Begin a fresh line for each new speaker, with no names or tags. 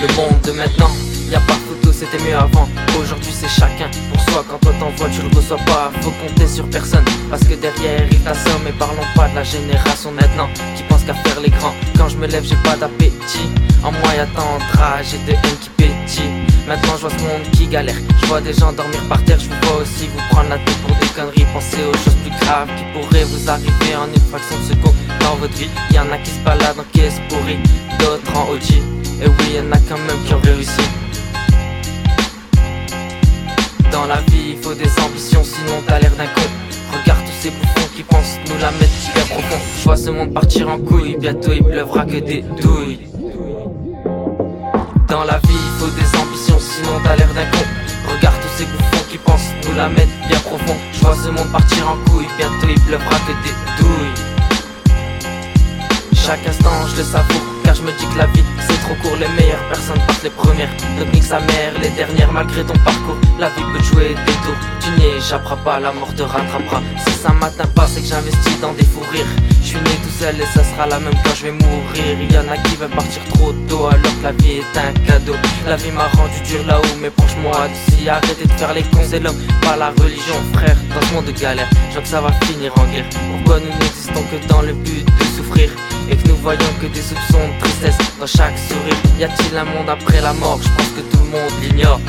Le monde de maintenant, y a pas photo, c'était mieux avant. Aujourd'hui c'est chacun pour soi. Quand toi t'envoies, tu le reçois pas. Faut compter sur personne parce que derrière il t'assomme. Et parlons pas de la génération maintenant qui pense qu'à faire les grands. Quand je me lève, j'ai pas d'appétit. En moi y'a tant de rage et de haine qui. Maintenant je vois ce monde qui galère. Je vois des gens dormir par terre. Je vous vois aussi vous prendre la tête pour des conneries. Pensez aux choses plus graves vous arriver en une fraction de seconde dans votre vie. Y en a qui se baladent en caisse pourrie, d'autres en OG. Et oui, y'en a quand même qui ont réussi. Dans la vie, il faut des ambitions, sinon t'as l'air d'un con. Regarde tous ces bouffons qui pensent nous la mettre super profond. Je vois ce monde partir en couille, bientôt il pleuvra que des douilles. Dans la vie, il faut des ambitions, sinon t'as l'air d'un con. Regarde tous ces bouffons qui pensent la mettre bien profond. Je vois ce monde partir en couille, bientôt il pleuvra que des douilles. Chaque instant, je le savoure, car je me dis que la vie les premières, donc nique sa mère, les dernières. Malgré ton parcours, la vie peut jouer des tours. Tu n'y échapperas pas, la mort te rattrapera. Si ça m'atteint pas, c'est que j'investis dans des fous rires. Je suis né tout seul et ça sera la même quand je vais mourir. Il y en a qui veulent partir trop tôt, alors que la vie est un cadeau. La vie m'a rendu dur là-haut, mais proche-moi d'ici. Arrêtez de faire les cons, c'est l'homme, pas la religion, frère. Dans ce monde de galère, je que ça va finir en guerre. Pourquoi nous n'existons que dans le but de souffrir? Et que nous voyons que des soupçons de tristesse dans chaque sourire. Y a-t-il un monde après la mort. Je pense que tout le monde l'ignore.